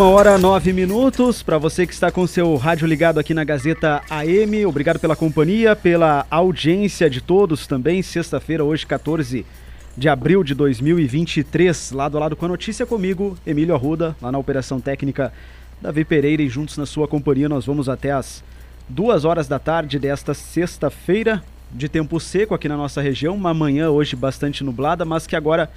Uma hora nove minutos para você que está com seu rádio ligado aqui na Gazeta AM. Obrigado pela companhia, pela audiência de todos também. Sexta-feira, hoje, 14 de abril de 2023, lado a lado com a notícia comigo, Emílio Arruda, lá na Operação Técnica Davi Pereira e juntos na sua companhia nós vamos até as duas horas da tarde desta sexta-feira de tempo seco aqui na nossa região, uma manhã hoje bastante nublada, mas que agora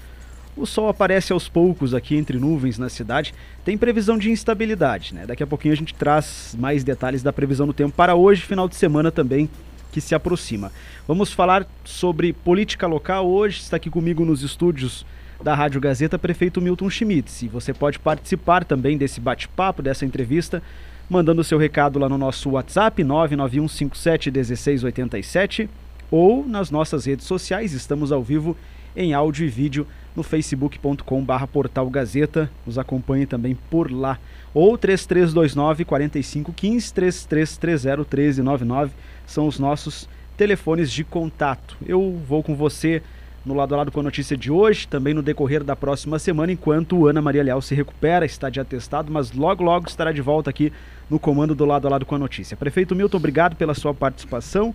o sol aparece aos poucos aqui entre nuvens na cidade. Tem previsão de instabilidade, né? Daqui a pouquinho a gente traz mais detalhes da previsão do tempo para hoje, final de semana também que se aproxima. Vamos falar sobre política local hoje. Está aqui comigo nos estúdios da Rádio Gazeta, prefeito Milton Schmitz. E você pode participar também desse bate-papo, dessa entrevista, mandando seu recado lá no nosso WhatsApp 991571687 ou nas nossas redes sociais. Estamos ao vivo em áudio e vídeo no facebook.com barra portal Gazeta. Nos acompanhe também por lá. Ou 3329 4515 3330 1399 são os nossos telefones de contato. Eu vou com você no lado a lado com a notícia de hoje, também no decorrer da próxima semana, enquanto Ana Maria Leal se recupera, está de atestado, mas logo logo estará de volta aqui no comando do lado a lado com a notícia. Prefeito Milton, obrigado pela sua participação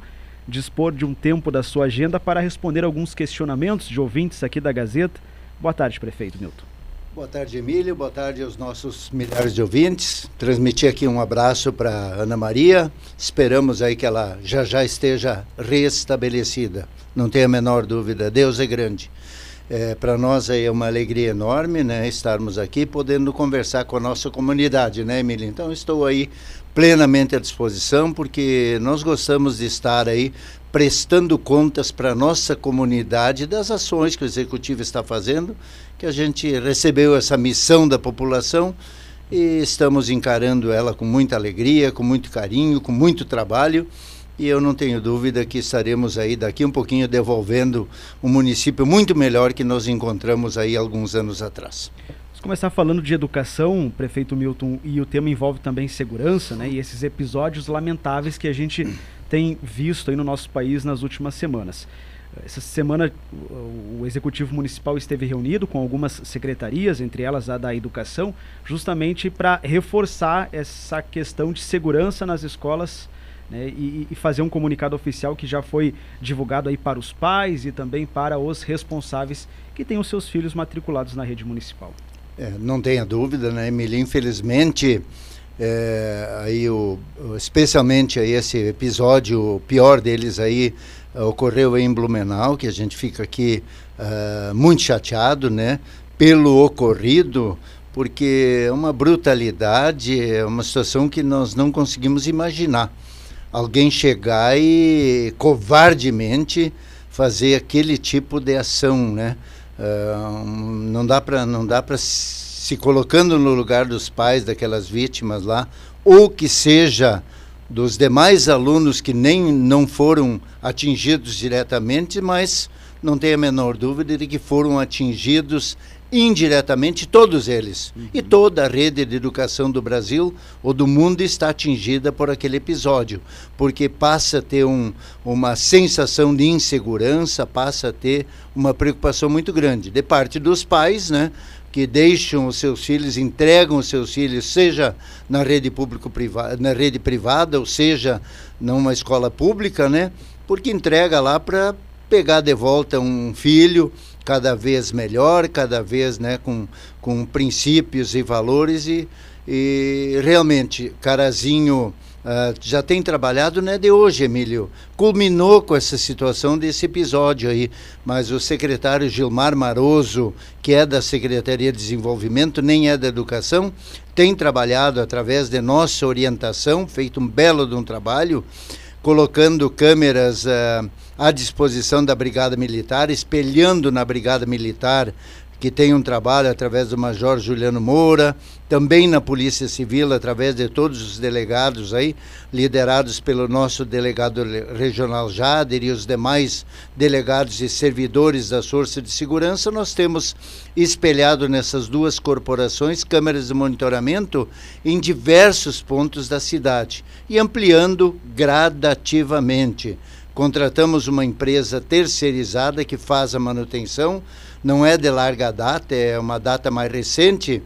dispor de um tempo da sua agenda para responder alguns questionamentos de ouvintes aqui da Gazeta. Boa tarde, prefeito Milton. Boa tarde, Emílio. Boa tarde aos nossos milhares de ouvintes. Transmitir aqui um abraço para Ana Maria. Esperamos aí que ela já já esteja restabelecida. Não tenha a menor dúvida. Deus é grande. É, para nós é uma alegria enorme, né, estarmos aqui podendo conversar com a nossa comunidade, né, Emília? Então estou aí plenamente à disposição, porque nós gostamos de estar aí prestando contas para a nossa comunidade das ações que o Executivo está fazendo, que a gente recebeu essa missão da população e estamos encarando ela com muita alegria, com muito carinho, com muito trabalho. E eu não tenho dúvida que estaremos aí daqui um pouquinho devolvendo um município muito melhor que nós encontramos aí alguns anos atrás. Vamos começar falando de educação, prefeito Milton, e o tema envolve também segurança, né? E esses episódios lamentáveis que a gente tem visto aí no nosso país nas últimas semanas. Essa semana o Executivo Municipal esteve reunido com algumas secretarias, entre elas a da Educação, justamente para reforçar essa questão de segurança nas escolas né, e, e, fazer um comunicado oficial que já foi divulgado aí para os pais e também para os responsáveis que têm os seus filhos matriculados na rede municipal. É, não tenha dúvida, né, Emília? Infelizmente, é, aí o, especialmente aí esse episódio, o pior deles aí, uh, ocorreu em Blumenau, que a gente fica aqui uh, muito chateado, né, pelo ocorrido, porque é uma brutalidade, é uma situação que nós não conseguimos imaginar. Alguém chegar e covardemente fazer aquele tipo de ação, né? Não dá para não dá para se colocando no lugar dos pais daquelas vítimas lá ou que seja dos demais alunos que nem não foram atingidos diretamente, mas não tem a menor dúvida de que foram atingidos indiretamente todos eles. Uhum. E toda a rede de educação do Brasil ou do mundo está atingida por aquele episódio, porque passa a ter um, uma sensação de insegurança, passa a ter uma preocupação muito grande de parte dos pais, né? que deixam os seus filhos, entregam os seus filhos, seja na rede público privada, na rede privada, ou seja, numa escola pública, né? Porque entrega lá para pegar de volta um filho cada vez melhor, cada vez né, com, com princípios e valores e, e realmente Carazinho uh, já tem trabalhado não é de hoje, Emílio. Culminou com essa situação desse episódio aí, mas o secretário Gilmar Maroso, que é da Secretaria de Desenvolvimento, nem é da Educação, tem trabalhado através de nossa orientação, feito um belo de um trabalho, colocando câmeras uh, à disposição da Brigada Militar, espelhando na Brigada Militar que tem um trabalho através do Major Juliano Moura, também na Polícia Civil, através de todos os delegados aí, liderados pelo nosso delegado regional Jader e os demais delegados e servidores da Força de Segurança, nós temos espelhado nessas duas corporações câmeras de monitoramento em diversos pontos da cidade e ampliando gradativamente. Contratamos uma empresa terceirizada que faz a manutenção, não é de larga data, é uma data mais recente,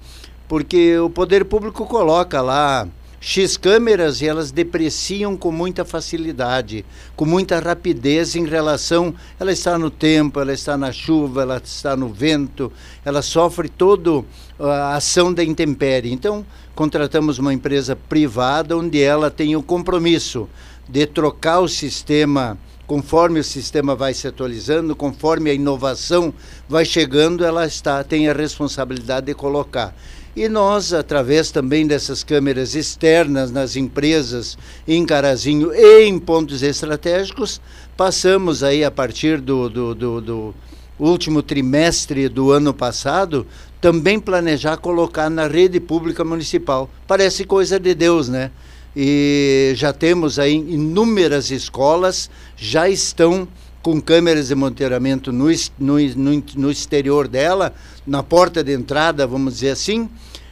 porque o poder público coloca lá X câmeras e elas depreciam com muita facilidade, com muita rapidez em relação. Ela está no tempo, ela está na chuva, ela está no vento, ela sofre toda a ação da intempérie. Então, contratamos uma empresa privada onde ela tem o compromisso de trocar o sistema conforme o sistema vai se atualizando, conforme a inovação vai chegando, ela está tem a responsabilidade de colocar. E nós, através também dessas câmeras externas nas empresas em Carazinho e em pontos estratégicos, passamos aí a partir do, do, do, do último trimestre do ano passado, também planejar colocar na rede pública municipal. Parece coisa de Deus, né? E já temos aí inúmeras escolas, já estão com câmeras de monitoramento no, no, no, no exterior dela, na porta de entrada, vamos dizer assim,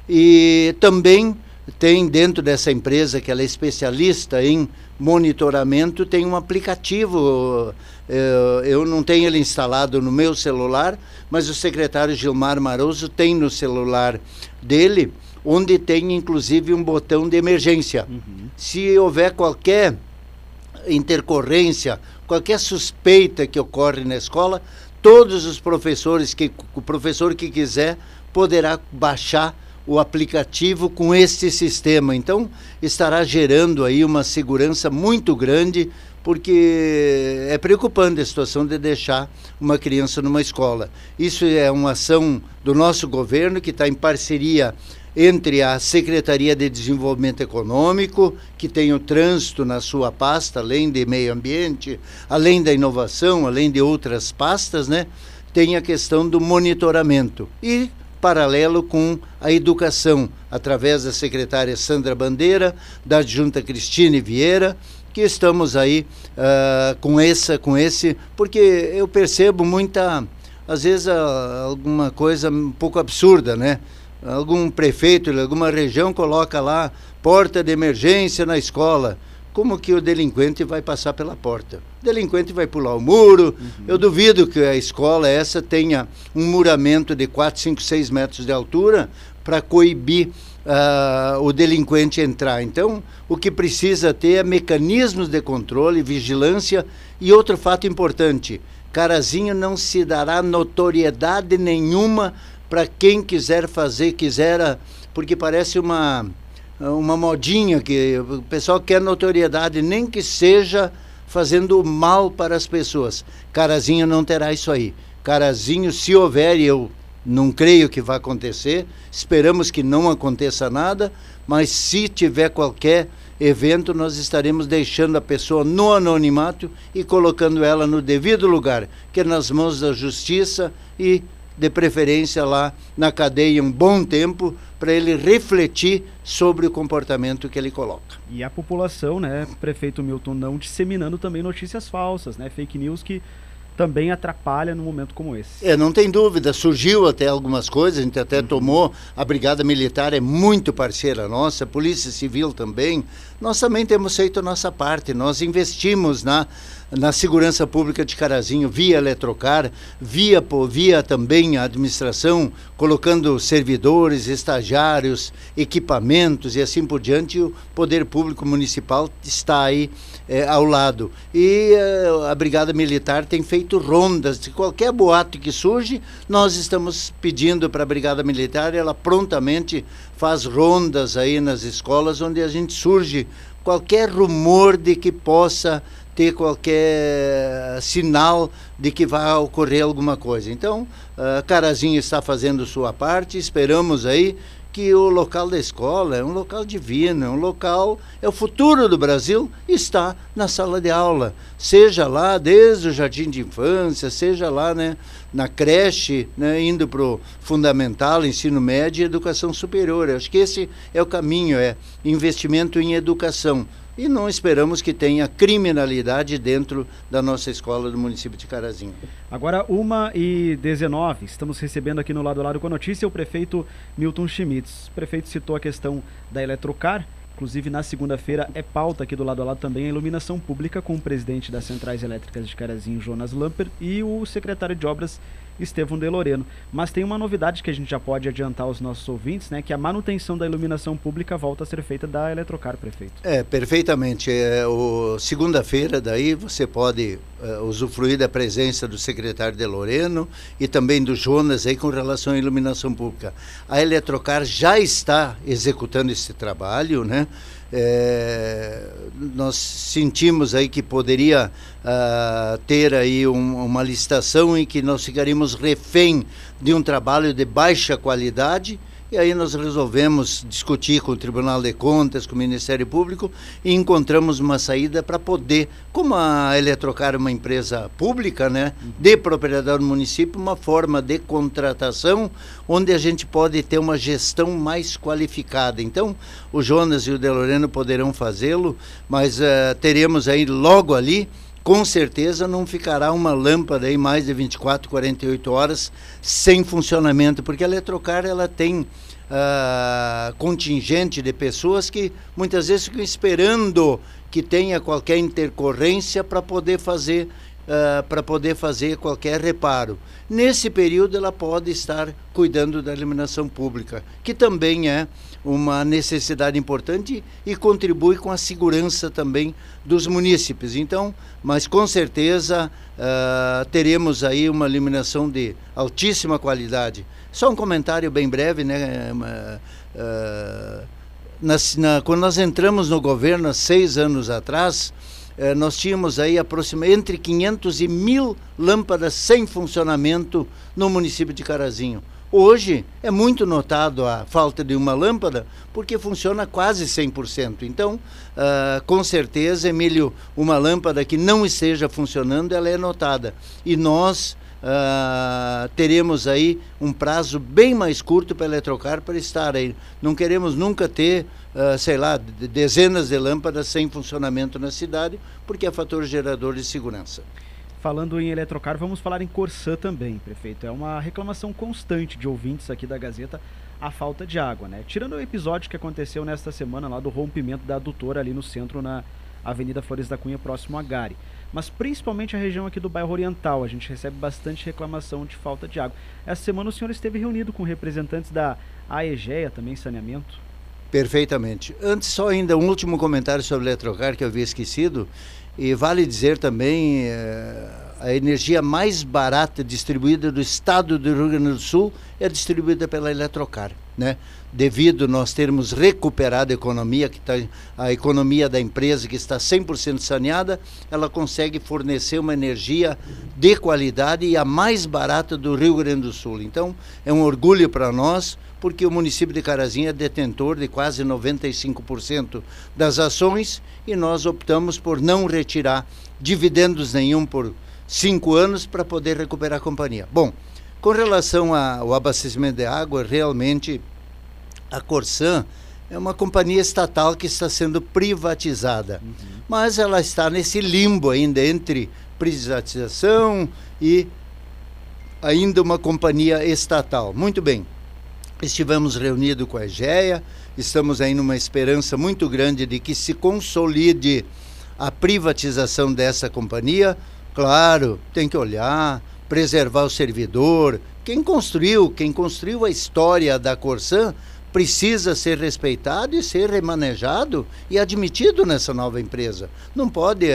e também tem dentro dessa empresa que ela é especialista em monitoramento, tem um aplicativo. Eh, eu não tenho ele instalado no meu celular, mas o secretário Gilmar Maroso tem no celular dele, onde tem inclusive um botão de emergência. Uhum. Se houver qualquer intercorrência, qualquer suspeita que ocorre na escola, todos os professores que o professor que quiser poderá baixar o aplicativo com este sistema. Então, estará gerando aí uma segurança muito grande, porque é preocupante a situação de deixar uma criança numa escola. Isso é uma ação do nosso governo que está em parceria entre a Secretaria de Desenvolvimento Econômico, que tem o trânsito na sua pasta, além de meio ambiente, além da inovação, além de outras pastas, né? Tem a questão do monitoramento. E paralelo com a educação, através da secretária Sandra Bandeira, da adjunta Cristine Vieira, que estamos aí uh, com, essa, com esse, porque eu percebo muita, às vezes, uh, alguma coisa um pouco absurda, né? Algum prefeito de alguma região coloca lá porta de emergência na escola como que o delinquente vai passar pela porta? O delinquente vai pular o muro. Uhum. Eu duvido que a escola essa tenha um muramento de 4, 5, 6 metros de altura para coibir uh, o delinquente entrar. Então, o que precisa ter é mecanismos de controle, vigilância e outro fato importante: Carazinho não se dará notoriedade nenhuma para quem quiser fazer, quiser, porque parece uma uma modinha que o pessoal quer notoriedade, nem que seja fazendo mal para as pessoas. Carazinho não terá isso aí. Carazinho, se houver, e eu não creio que vai acontecer, esperamos que não aconteça nada, mas se tiver qualquer evento, nós estaremos deixando a pessoa no anonimato e colocando ela no devido lugar, que é nas mãos da justiça e de preferência lá na cadeia um bom tempo para ele refletir sobre o comportamento que ele coloca. E a população, né, prefeito Milton, não disseminando também notícias falsas, né, fake news que também atrapalha num momento como esse. É, não tem dúvida, surgiu até algumas coisas, a gente até uhum. tomou, a Brigada Militar é muito parceira nossa, a Polícia Civil também, nós também temos feito a nossa parte, nós investimos na na segurança pública de Carazinho, via Eletrocar, via, via também a administração, colocando servidores, estagiários, equipamentos e assim por diante, o poder público municipal está aí é, ao lado. E é, a Brigada Militar tem feito rondas, de qualquer boato que surge, nós estamos pedindo para a Brigada Militar, ela prontamente faz rondas aí nas escolas onde a gente surge qualquer rumor de que possa ter qualquer sinal de que vai ocorrer alguma coisa. Então, a Carazinho está fazendo sua parte, esperamos aí que o local da escola é um local divino, é um local, é o futuro do Brasil, está na sala de aula, seja lá desde o jardim de infância, seja lá né, na creche, né, indo para o fundamental, ensino médio e educação superior. Acho que esse é o caminho, é investimento em educação e não esperamos que tenha criminalidade dentro da nossa escola do município de Carazinho. Agora, uma e 19, estamos recebendo aqui no lado a lado com a notícia o prefeito Milton Schmitz. O prefeito citou a questão da Eletrocar, inclusive na segunda-feira é pauta aqui do lado a lado também a iluminação pública com o presidente das Centrais Elétricas de Carazinho, Jonas Lamper, e o secretário de Obras Estevão de Loreno. Mas tem uma novidade que a gente já pode adiantar aos nossos ouvintes, né? Que a manutenção da iluminação pública volta a ser feita da Eletrocar, prefeito. É, perfeitamente. É, Segunda-feira, daí, você pode é, usufruir da presença do secretário de Loreno e também do Jonas aí com relação à iluminação pública. A Eletrocar já está executando esse trabalho, né? É, nós sentimos aí que poderia uh, ter aí um, uma licitação em que nós ficaríamos refém de um trabalho de baixa qualidade e aí nós resolvemos discutir com o Tribunal de Contas, com o Ministério Público e encontramos uma saída para poder, como a Eletrocar é uma empresa pública, né, de propriedade do município, uma forma de contratação onde a gente pode ter uma gestão mais qualificada. Então, o Jonas e o Deloreno poderão fazê-lo, mas uh, teremos aí logo ali com certeza não ficará uma lâmpada aí mais de 24, 48 horas sem funcionamento, porque a Eletrocar ela tem uh, contingente de pessoas que muitas vezes ficam esperando que tenha qualquer intercorrência para poder fazer uh, para poder fazer qualquer reparo. Nesse período ela pode estar cuidando da iluminação pública, que também é uma necessidade importante e contribui com a segurança também dos munícipes. Então, mas com certeza uh, teremos aí uma iluminação de altíssima qualidade. Só um comentário bem breve, né? Uh, na, na, quando nós entramos no governo há seis anos atrás, uh, nós tínhamos aí aproximadamente entre 500 e mil lâmpadas sem funcionamento no município de Carazinho. Hoje é muito notado a falta de uma lâmpada porque funciona quase 100%. Então, uh, com certeza, Emílio, uma lâmpada que não esteja funcionando, ela é notada. E nós uh, teremos aí um prazo bem mais curto para eletrocar para estar aí. Não queremos nunca ter, uh, sei lá, dezenas de lâmpadas sem funcionamento na cidade, porque é fator gerador de segurança. Falando em eletrocar, vamos falar em Corsã também, prefeito. É uma reclamação constante de ouvintes aqui da Gazeta a falta de água, né? Tirando o episódio que aconteceu nesta semana lá do rompimento da adutora ali no centro, na Avenida Flores da Cunha, próximo a Gare. Mas principalmente a região aqui do bairro Oriental, a gente recebe bastante reclamação de falta de água. Essa semana o senhor esteve reunido com representantes da AEGEA, também saneamento? Perfeitamente. Antes, só ainda um último comentário sobre Eletrocar que eu havia esquecido. E vale dizer também, eh, a energia mais barata distribuída do estado do Rio Grande do Sul é distribuída pela Eletrocar, né? Devido nós termos recuperado a economia, que tá, a economia da empresa que está 100% saneada, ela consegue fornecer uma energia de qualidade e a mais barata do Rio Grande do Sul. Então, é um orgulho para nós, porque o município de Carazinho é detentor de quase 95% das ações e nós optamos por não retirar dividendos nenhum por cinco anos para poder recuperar a companhia. Bom, com relação ao abastecimento de água, realmente a Corsan é uma companhia estatal que está sendo privatizada, uhum. mas ela está nesse limbo ainda entre privatização e ainda uma companhia estatal. Muito bem. Estivemos reunidos com a EGEA, estamos aí numa esperança muito grande de que se consolide a privatização dessa companhia. Claro, tem que olhar, preservar o servidor. Quem construiu, quem construiu a história da Corsan precisa ser respeitado e ser remanejado e admitido nessa nova empresa. Não pode,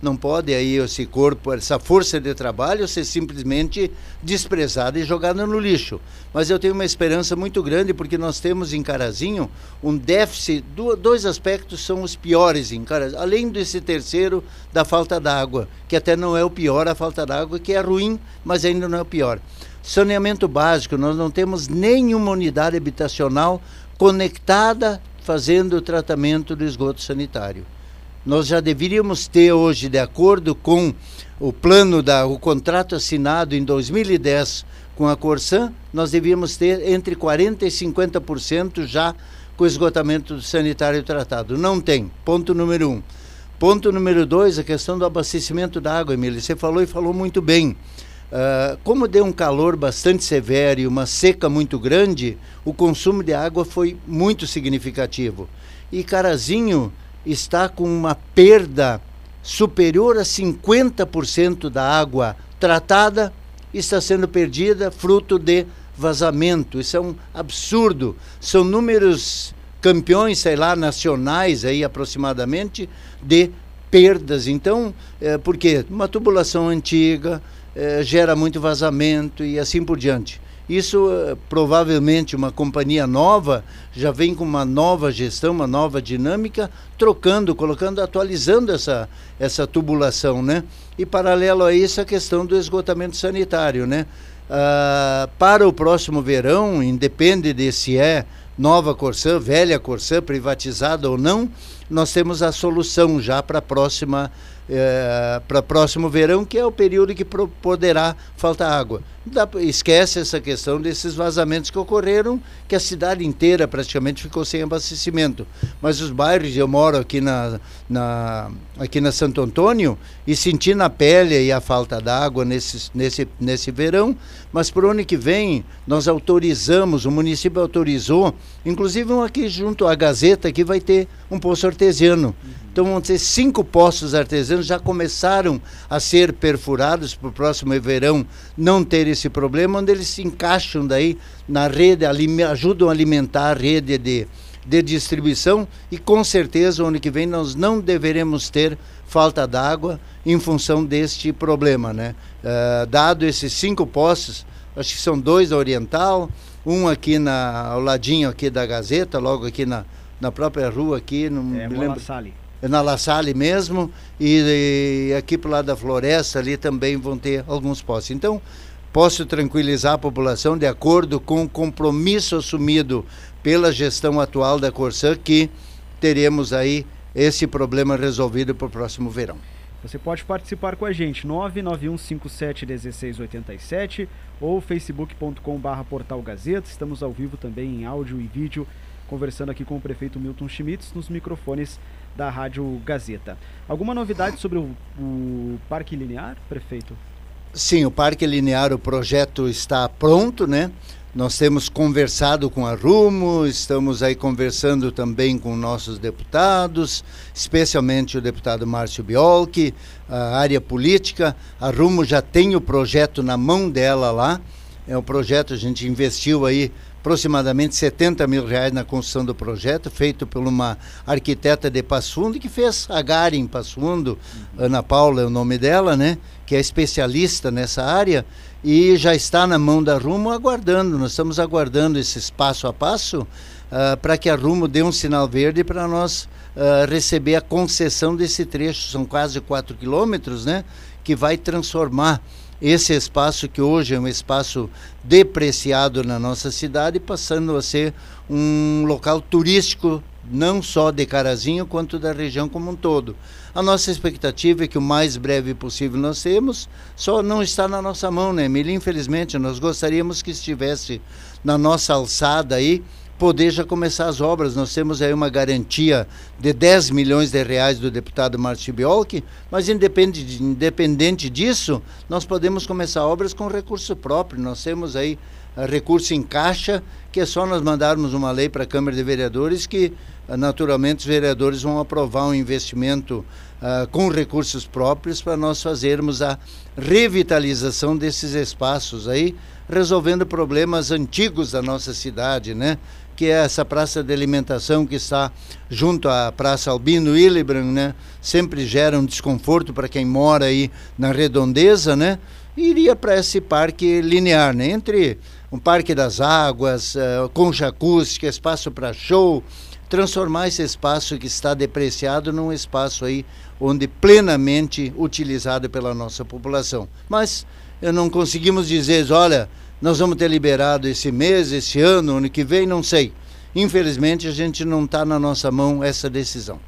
não pode aí esse corpo, essa força de trabalho ser simplesmente desprezada e jogada no lixo. Mas eu tenho uma esperança muito grande porque nós temos em Carazinho um déficit, dois aspectos são os piores em Carazinho, além desse terceiro da falta d'água, que até não é o pior a falta d'água, que é ruim, mas ainda não é o pior. Saneamento básico, nós não temos nenhuma unidade habitacional conectada fazendo o tratamento do esgoto sanitário. Nós já deveríamos ter hoje, de acordo com o plano da o contrato assinado em 2010 com a Corsan, nós devíamos ter entre 40 e 50% já com esgotamento sanitário tratado. Não tem. Ponto número um. Ponto número dois, a questão do abastecimento da água, Emília. Você falou e falou muito bem. Uh, como deu um calor bastante severo e uma seca muito grande, o consumo de água foi muito significativo. E Carazinho está com uma perda superior a 50% da água tratada está sendo perdida fruto de vazamento. Isso é um absurdo. São números campeões, sei lá, nacionais aí aproximadamente de perdas. Então, é, por quê? Uma tubulação antiga é, gera muito vazamento e assim por diante. Isso é, provavelmente uma companhia nova já vem com uma nova gestão, uma nova dinâmica, trocando, colocando, atualizando essa, essa tubulação, né? E paralelo a isso a questão do esgotamento sanitário, né? Ah, para o próximo verão, independe de se é nova Corsã, velha Corsã, privatizada ou não, nós temos a solução já para a próxima é, para próximo verão, que é o período que poderá faltar água. Dá, esquece essa questão desses vazamentos que ocorreram, que a cidade inteira praticamente ficou sem abastecimento. Mas os bairros, eu moro aqui na, na, aqui na Santo Antônio e senti na pele a falta d'água nesse, nesse, nesse verão, mas para o ano que vem nós autorizamos, o município autorizou, inclusive um aqui junto à Gazeta, que vai ter um poço artesiano. Então vão ter cinco poços artesianos já começaram a ser perfurados para o próximo verão não ter esse problema, onde eles se encaixam daí na rede, ajudam a alimentar a rede de, de distribuição e com certeza o ano que vem nós não deveremos ter falta d'água em função deste problema, né? Uh, dado esses cinco poços, acho que são dois da Oriental, um aqui na, ao ladinho aqui da Gazeta, logo aqui na, na própria rua aqui, não é, me lembro. Salle na La Salle mesmo, e, e aqui para lado da floresta ali também vão ter alguns postos. Então, posso tranquilizar a população de acordo com o compromisso assumido pela gestão atual da Corsã que teremos aí esse problema resolvido para o próximo verão. Você pode participar com a gente, 991571687 ou facebook.com.br portal Gazeta. Estamos ao vivo também em áudio e vídeo, conversando aqui com o prefeito Milton Schmitz nos microfones da Rádio Gazeta. Alguma novidade sobre o, o Parque Linear, prefeito? Sim, o Parque Linear, o projeto está pronto, né? Nós temos conversado com a Rumo, estamos aí conversando também com nossos deputados, especialmente o deputado Márcio Biolchi, a área política. A Rumo já tem o projeto na mão dela lá. É um projeto, a gente investiu aí aproximadamente 70 mil reais na construção do projeto, feito por uma arquiteta de Passo Fundo, que fez a GARI em Passo Fundo, uhum. Ana Paula é o nome dela, né? Que é especialista nessa área e já está na mão da Rumo aguardando. Nós estamos aguardando esse passo a passo uh, para que a Rumo dê um sinal verde para nós uh, receber a concessão desse trecho. São quase 4 quilômetros, né? Que vai transformar esse espaço que hoje é um espaço depreciado na nossa cidade, passando a ser um local turístico não só de Carazinho quanto da região como um todo. A nossa expectativa é que o mais breve possível nós temos, só não está na nossa mão, né, Emília? Infelizmente, nós gostaríamos que estivesse na nossa alçada aí poder já começar as obras. Nós temos aí uma garantia de 10 milhões de reais do deputado Márcio Biolchi, mas independente, independente disso, nós podemos começar obras com recurso próprio. Nós temos aí uh, recurso em caixa, que é só nós mandarmos uma lei para a Câmara de Vereadores que uh, naturalmente os vereadores vão aprovar um investimento uh, com recursos próprios para nós fazermos a revitalização desses espaços aí, resolvendo problemas antigos da nossa cidade, né? Que é essa praça de alimentação que está junto à Praça Albino Hillebrand, né? Sempre gera um desconforto para quem mora aí na redondeza, né? E iria para esse parque linear, né? Entre um parque das águas, uh, concha acústica, espaço para show, transformar esse espaço que está depreciado num espaço aí onde plenamente utilizado pela nossa população. Mas não conseguimos dizer, olha, nós vamos ter liberado esse mês, esse ano, ano que vem, não sei. Infelizmente, a gente não está na nossa mão essa decisão.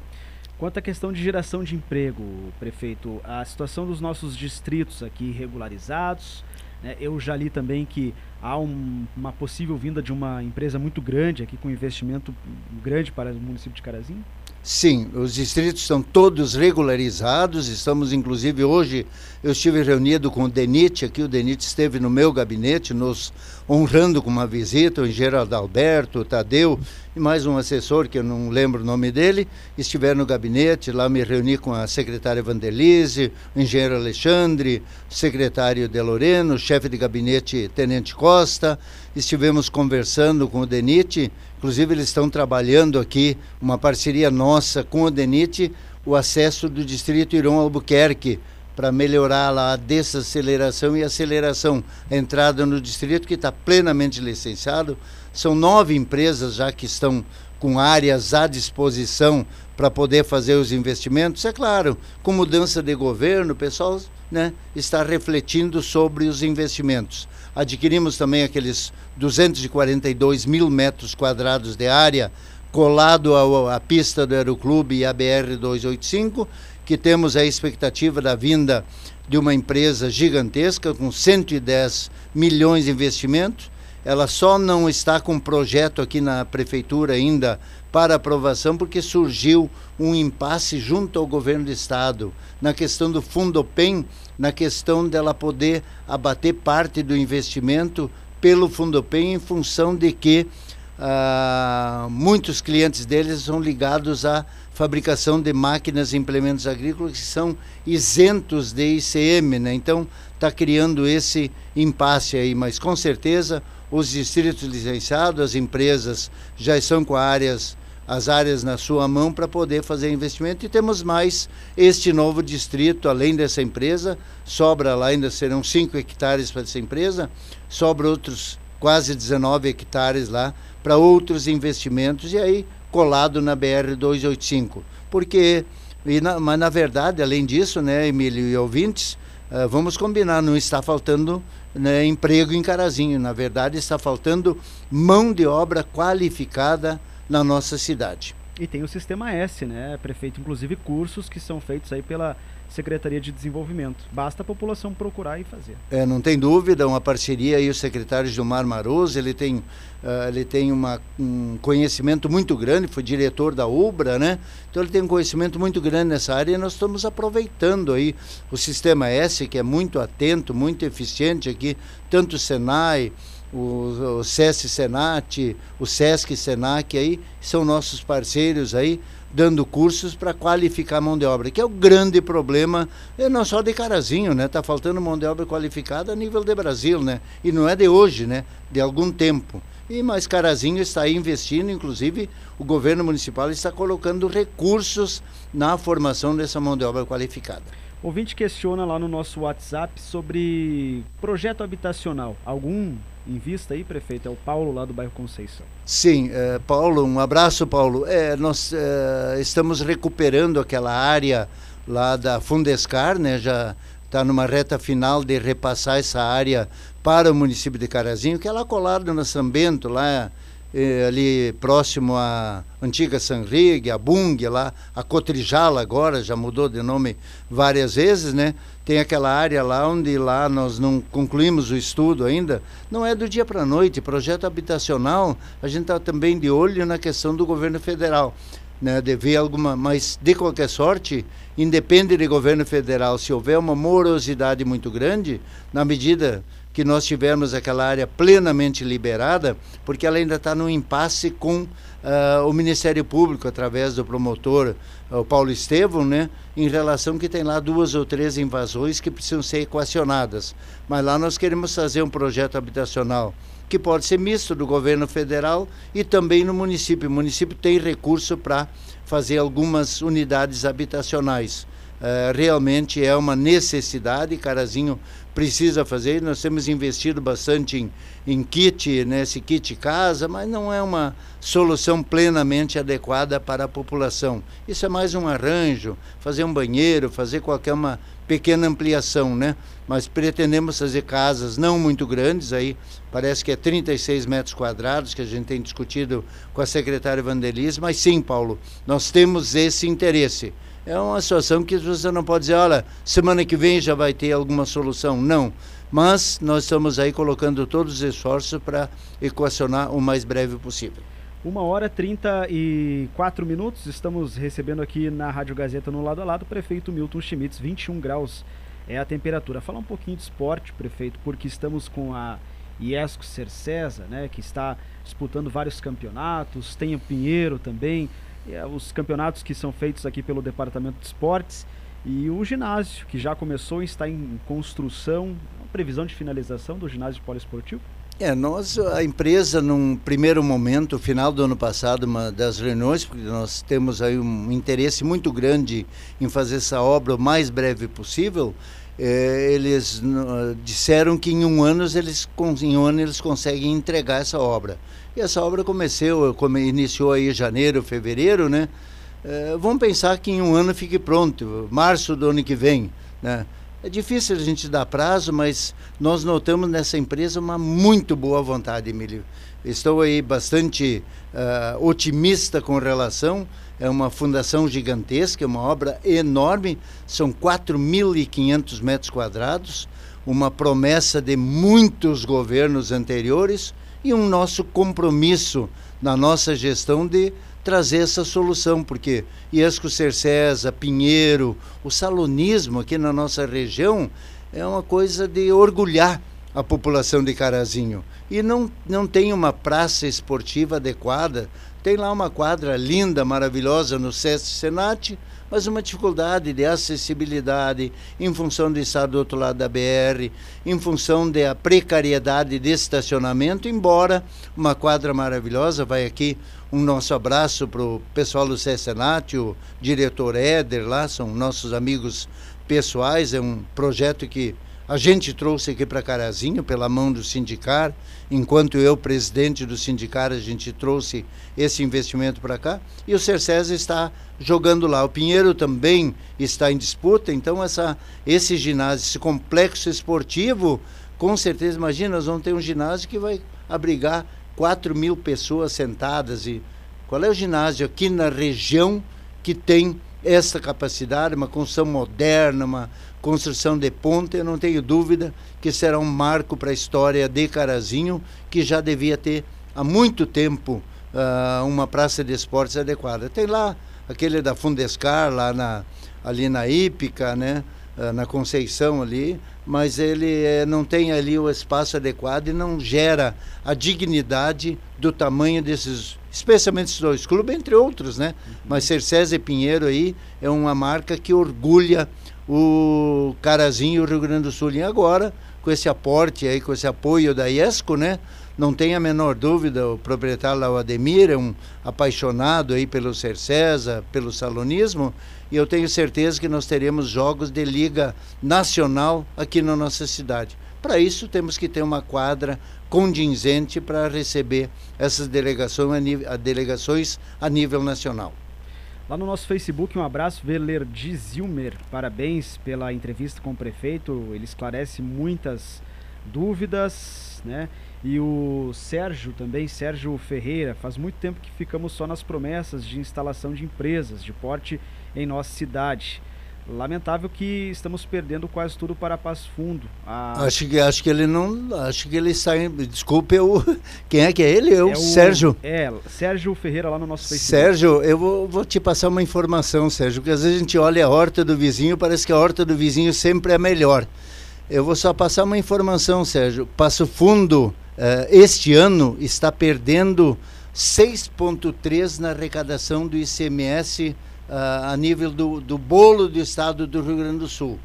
Quanto à questão de geração de emprego, prefeito, a situação dos nossos distritos aqui regularizados, né, eu já li também que há um, uma possível vinda de uma empresa muito grande aqui com investimento grande para o município de Carazinho? Sim, os distritos estão todos regularizados. Estamos, inclusive, hoje eu estive reunido com o DENIT aqui. O DENIT esteve no meu gabinete, nos honrando com uma visita. O engenheiro Adalberto, o Tadeu e mais um assessor, que eu não lembro o nome dele, estiveram no gabinete. Lá me reuni com a secretária Vandelise, o engenheiro Alexandre, o secretário De Loreno, o chefe de gabinete Tenente Costa. Estivemos conversando com o DENIT Inclusive, eles estão trabalhando aqui uma parceria nossa com o DENIT, o acesso do distrito Irão Albuquerque, para melhorar lá a desaceleração e aceleração. A entrada no distrito, que está plenamente licenciado. São nove empresas já que estão com áreas à disposição para poder fazer os investimentos. É claro, com mudança de governo, o pessoal né, está refletindo sobre os investimentos. Adquirimos também aqueles 242 mil metros quadrados de área colado à, pista do Aeroclube e a BR-285, que temos a expectativa da vinda de uma empresa gigantesca com 110 milhões de investimento. Ela só não está com projeto aqui na prefeitura ainda para aprovação porque surgiu um impasse junto ao governo do estado na questão do fundo PEN, na questão dela poder abater parte do investimento pelo Fundopem em função de que ah, muitos clientes deles são ligados à fabricação de máquinas e implementos agrícolas que são isentos de ICM, né? Então está criando esse impasse aí, mas com certeza os distritos licenciados, as empresas já estão com áreas as áreas na sua mão para poder fazer investimento e temos mais este novo distrito, além dessa empresa, sobra lá ainda serão 5 hectares para essa empresa, sobra outros quase 19 hectares lá para outros investimentos e aí colado na BR 285. Porque, na, mas na verdade, além disso, né, Emílio e ouvintes, uh, vamos combinar, não está faltando né, emprego em Carazinho, na verdade está faltando mão de obra qualificada na nossa cidade. E tem o Sistema S, né, prefeito? Inclusive cursos que são feitos aí pela Secretaria de Desenvolvimento. Basta a população procurar e fazer. É, não tem dúvida, uma parceria aí, o secretário Gilmar Maroso, ele tem, uh, ele tem uma, um conhecimento muito grande, foi diretor da UBRA, né? Então ele tem um conhecimento muito grande nessa área e nós estamos aproveitando aí o Sistema S, que é muito atento, muito eficiente aqui, tanto o Senai, o, o SESC Senat, o SESC Senac aí, são nossos parceiros aí, dando cursos para qualificar mão de obra, que é o grande problema, é não só de Carazinho, né? Está faltando mão de obra qualificada a nível de Brasil, né? E não é de hoje, né? De algum tempo. E mais Carazinho está investindo, inclusive o governo municipal está colocando recursos na formação dessa mão de obra qualificada. Ouvinte questiona lá no nosso WhatsApp sobre projeto habitacional. Algum em vista aí, prefeito? É o Paulo lá do bairro Conceição. Sim, é, Paulo, um abraço, Paulo. É, nós é, estamos recuperando aquela área lá da Fundescar, né? Já está numa reta final de repassar essa área para o município de Carazinho, que é lá colado na São Bento, lá eh, ali próximo à antiga Sanrigue, a Bung, lá, a Cotrijala agora, já mudou de nome várias vezes, né? Tem aquela área lá onde lá nós não concluímos o estudo ainda. Não é do dia para a noite, projeto habitacional, a gente está também de olho na questão do governo federal. Né, de ver alguma, mas de qualquer sorte, independe de governo federal, se houver uma morosidade muito grande, na medida que nós tivemos aquela área plenamente liberada, porque ela ainda está no impasse com uh, o Ministério Público, através do promotor o Paulo Estevão, né, em relação que tem lá duas ou três invasões que precisam ser equacionadas. Mas lá nós queremos fazer um projeto habitacional que pode ser misto do governo federal e também no município. O município tem recurso para fazer algumas unidades habitacionais. Uh, realmente é uma necessidade, Carazinho precisa fazer. Nós temos investido bastante em, em kit, nesse né, kit casa, mas não é uma solução plenamente adequada para a população. Isso é mais um arranjo, fazer um banheiro, fazer qualquer uma pequena ampliação, né? Mas pretendemos fazer casas não muito grandes, aí parece que é 36 metros quadrados que a gente tem discutido com a secretária Vandelis, mas sim, Paulo, nós temos esse interesse é uma situação que você não pode dizer, olha, semana que vem já vai ter alguma solução. Não. Mas nós estamos aí colocando todos os esforços para equacionar o mais breve possível. Uma hora trinta e quatro minutos. Estamos recebendo aqui na Rádio Gazeta no lado a lado o prefeito Milton Schmitz, 21 graus é a temperatura. Falar um pouquinho de esporte, prefeito, porque estamos com a Iesco Cercesa, né, que está disputando vários campeonatos, tem o Pinheiro também, os campeonatos que são feitos aqui pelo Departamento de Esportes e o ginásio, que já começou e está em construção, previsão de finalização do ginásio poliesportivo? É, nós, a empresa, num primeiro momento, final do ano passado, uma das reuniões, porque nós temos aí um interesse muito grande em fazer essa obra o mais breve possível, é, eles disseram que em um ano eles, em um ano eles conseguem entregar essa obra. E essa obra começou, come, iniciou aí janeiro, fevereiro, né? É, vamos pensar que em um ano fique pronto, março do ano que vem, né? É difícil a gente dar prazo, mas nós notamos nessa empresa uma muito boa vontade, Emílio. Estou aí bastante uh, otimista com relação. É uma fundação gigantesca, é uma obra enorme, são 4.500 metros quadrados, uma promessa de muitos governos anteriores e um nosso compromisso na nossa gestão de trazer essa solução, porque Iesco Cercesa, Pinheiro, o salonismo aqui na nossa região é uma coisa de orgulhar a população de Carazinho. E não, não tem uma praça esportiva adequada. Tem lá uma quadra linda, maravilhosa no SESC Senat, mas uma dificuldade de acessibilidade em função de estar do outro lado da BR, em função da precariedade de estacionamento, embora uma quadra maravilhosa, vai aqui um nosso abraço para o pessoal do Senat, o diretor Éder lá, são nossos amigos pessoais, é um projeto que a gente trouxe aqui para Carazinho pela mão do sindicar, enquanto eu, presidente do sindicar, a gente trouxe esse investimento para cá. E o Cercesa está jogando lá. O Pinheiro também está em disputa, então essa, esse ginásio, esse complexo esportivo, com certeza, imagina, nós vamos ter um ginásio que vai abrigar 4 mil pessoas sentadas. E qual é o ginásio aqui na região que tem essa capacidade, uma construção moderna, uma construção de ponte, eu não tenho dúvida que será um marco para a história de Carazinho, que já devia ter há muito tempo uh, uma praça de esportes adequada. Tem lá aquele da Fundescar, lá na, ali na Ípica, né? Uh, na Conceição ali, mas ele eh, não tem ali o espaço adequado e não gera a dignidade do tamanho desses, especialmente esses dois clubes, entre outros, né? Uhum. Mas Cercés e Pinheiro aí é uma marca que orgulha o Carazinho o Rio Grande do Sul. E agora, com esse aporte aí, com esse apoio da IESCO, né? Não tem a menor dúvida, o proprietário lá, o Ademir, é um apaixonado aí pelo Cercesa, pelo salonismo, e eu tenho certeza que nós teremos jogos de liga nacional aqui na nossa cidade. Para isso, temos que ter uma quadra condizente para receber essas delegações a, delegações a nível nacional. Lá no nosso Facebook, um abraço, Velerdi Zilmer. Parabéns pela entrevista com o prefeito. Ele esclarece muitas dúvidas, né? E o Sérgio também, Sérgio Ferreira, faz muito tempo que ficamos só nas promessas de instalação de empresas de porte em nossa cidade. Lamentável que estamos perdendo quase tudo para Passo Fundo. A... Acho que acho que ele não, acho que ele sai. Desculpe, eu, quem é que é ele? Eu, é o Sérgio. É, Sérgio Ferreira lá no nosso Facebook. Sérgio, eu vou, vou, te passar uma informação, Sérgio, porque às vezes a gente olha a horta do vizinho, parece que a horta do vizinho sempre é melhor. Eu vou só passar uma informação, Sérgio. Passo Fundo, uh, este ano, está perdendo 6,3 na arrecadação do ICMS uh, a nível do, do bolo do estado do Rio Grande do Sul.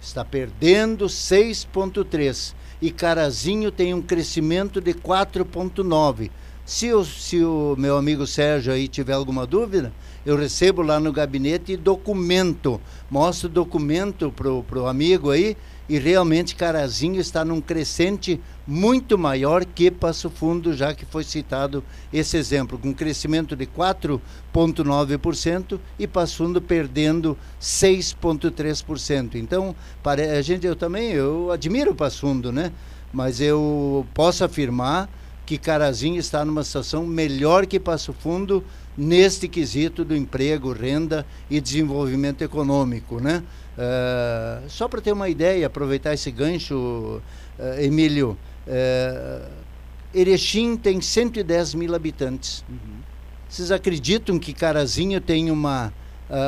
Está perdendo 6,3. E Carazinho tem um crescimento de 4,9. Se o, se o meu amigo Sérgio aí tiver alguma dúvida, eu recebo lá no gabinete e documento. Mostro documento para o amigo aí e realmente Carazinho está num crescente muito maior que Passo Fundo, já que foi citado esse exemplo, com crescimento de 4,9% e Passo Fundo perdendo 6,3%. Então, para a gente, eu também eu admiro Passo Fundo, né? Mas eu posso afirmar que Carazinho está numa situação melhor que Passo Fundo neste quesito do emprego, renda e desenvolvimento econômico, né? Uh, só para ter uma ideia, aproveitar esse gancho, uh, Emílio, uh, Erechim tem 110 mil habitantes. Uhum. Vocês acreditam que Carazinho tem uma,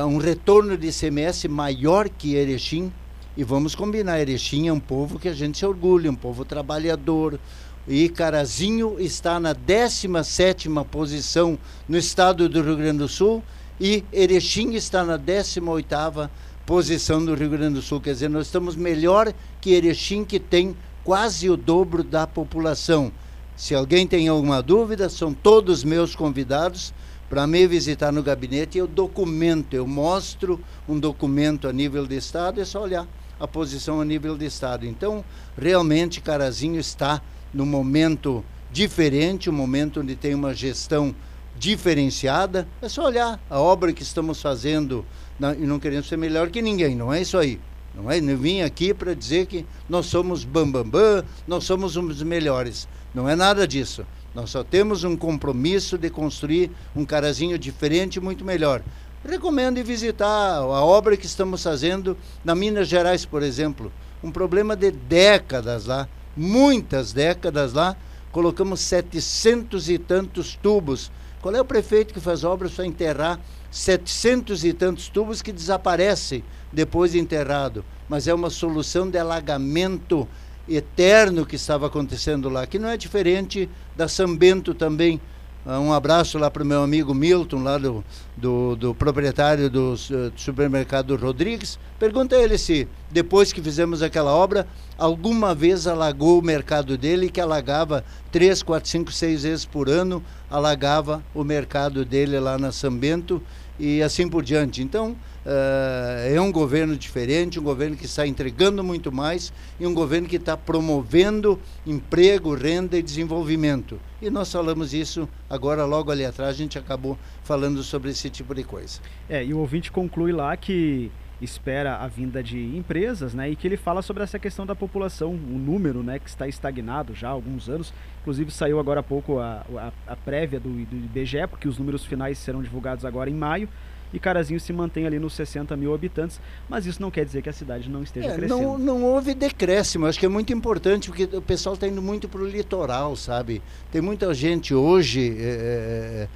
um retorno de ICMS maior que Erechim? E vamos combinar, Erechim é um povo que a gente se orgulha, um povo trabalhador. E Carazinho está na 17 posição no estado do Rio Grande do Sul e Erechim está na 18ª posição do Rio Grande do Sul. Quer dizer, nós estamos melhor que Erechim, que tem quase o dobro da população. Se alguém tem alguma dúvida, são todos meus convidados para me visitar no gabinete. Eu documento, eu mostro um documento a nível de Estado, é só olhar a posição a nível de Estado. Então, realmente, Carazinho está no momento diferente, um momento onde tem uma gestão diferenciada. É só olhar a obra que estamos fazendo e não queremos ser melhor que ninguém, não é isso aí. Não é? Eu vim aqui para dizer que nós somos bambambam, bam, bam, nós somos os melhores. Não é nada disso. Nós só temos um compromisso de construir um carazinho diferente muito melhor. Recomendo visitar a obra que estamos fazendo na Minas Gerais, por exemplo. Um problema de décadas lá, muitas décadas lá. Colocamos setecentos e tantos tubos. Qual é o prefeito que faz obras para enterrar setecentos e tantos tubos que desaparecem depois de enterrado? Mas é uma solução de alagamento eterno que estava acontecendo lá, que não é diferente da São Bento também. Ah, um abraço lá para o meu amigo Milton, lá do, do, do proprietário do, do, supermercado Rodrigues. Pergunta a ele se, depois que fizemos aquela obra, alguma vez alagou o mercado dele, que alagava três, quatro, cinco, seis vezes por ano, alagava o mercado dele lá na São Bento e assim por diante. Então, Uh, é um governo diferente, um governo que está entregando muito mais e um governo que está promovendo emprego, renda e desenvolvimento. E nós falamos isso agora, logo ali atrás, a gente acabou falando sobre esse tipo de coisa. É, e o ouvinte conclui lá que espera a vinda de empresas, né, e que ele fala sobre essa questão da população, o número, né, que está estagnado já há alguns anos. Inclusive saiu agora há pouco a, a, a prévia do, do IBGE, porque os números finais serão divulgados agora em maio e Carazinho se mantém ali nos 60 mil habitantes, mas isso não quer dizer que a cidade não esteja é, crescendo. Não, não houve decréscimo, acho que é muito importante, porque o pessoal está indo muito para o litoral, sabe? Tem muita gente hoje é,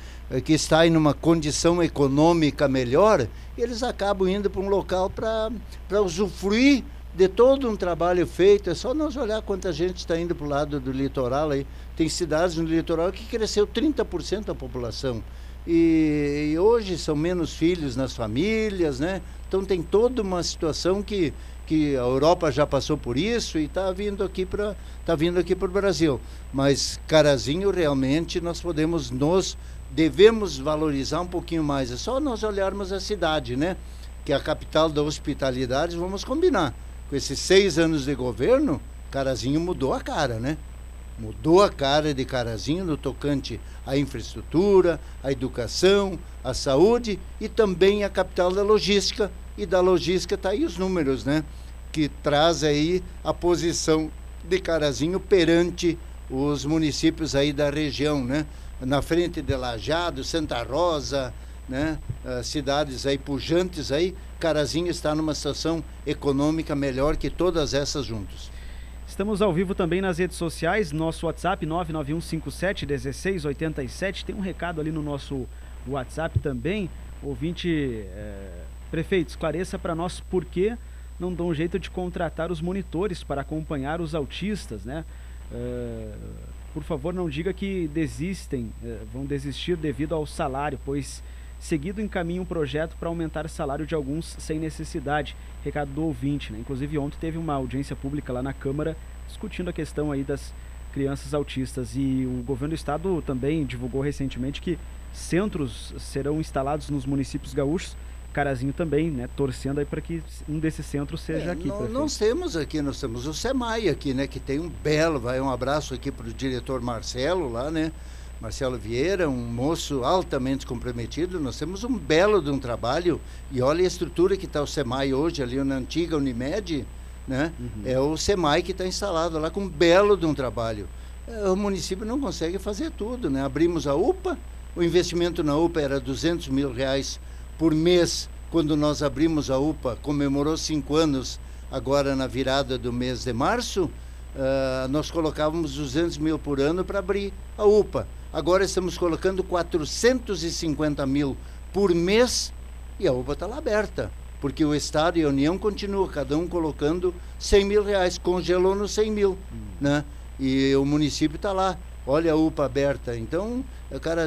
que está em uma condição econômica melhor, eles acabam indo para um local para usufruir de todo um trabalho feito. É só nós olhar quanta gente está indo para o lado do litoral aí. Tem cidades no litoral que cresceu 30% da população. E, e, hoje são menos filhos nas famílias, né? Então tem toda uma situação que, que a Europa já passou por isso e está vindo aqui para tá vindo aqui para o Brasil. Mas Carazinho realmente nós podemos nos devemos valorizar um pouquinho mais. É só nós olharmos a cidade, né? Que é a capital da hospitalidade. Vamos combinar. Com esses seis anos de governo, Carazinho mudou a cara, né? mudou a cara de Carazinho no tocante à infraestrutura, à educação, à saúde e também a capital da logística. E da logística está aí os números, né? Que traz aí a posição de Carazinho perante os municípios aí da região, né? Na frente de Lajado, Santa Rosa, né? As cidades aí pujantes aí, Carazinho está numa situação econômica melhor que todas essas juntas. Estamos ao vivo também nas redes sociais, nosso WhatsApp 991571687. Tem um recado ali no nosso WhatsApp também. Ouvinte, é, prefeito, esclareça para nós por que não dão jeito de contratar os monitores para acompanhar os autistas, né? É, por favor, não diga que desistem, é, vão desistir devido ao salário, pois seguido encaminha um projeto para aumentar o salário de alguns sem necessidade. Recado do ouvinte, né? Inclusive ontem teve uma audiência pública lá na Câmara discutindo a questão aí das crianças autistas e o governo do estado também divulgou recentemente que centros serão instalados nos municípios gaúchos Carazinho também, né, torcendo aí para que um desses centros seja é, aqui. Não, nós temos aqui, nós temos o SEMAI aqui, né, que tem um belo, vai um abraço aqui para o diretor Marcelo lá, né, Marcelo Vieira, um moço altamente comprometido. Nós temos um belo de um trabalho e olha a estrutura que está o SEMAI hoje ali na antiga Unimed, né? Uhum. É o SEMAI que está instalado lá com um belo de um trabalho. É, o município não consegue fazer tudo, né? Abrimos a UPA, o investimento na UPA era 200 mil reais por mês quando nós abrimos a UPA, comemorou cinco anos agora na virada do mês de março, uh, nós colocávamos 200 mil por ano para abrir a UPA. Agora estamos colocando 450 mil por mês e a UPA está lá aberta. Porque o Estado e a União continuam, cada um colocando 100 mil reais, congelou nos 100 mil, hum. né? E o município está lá, olha a UPA aberta. Então, cara,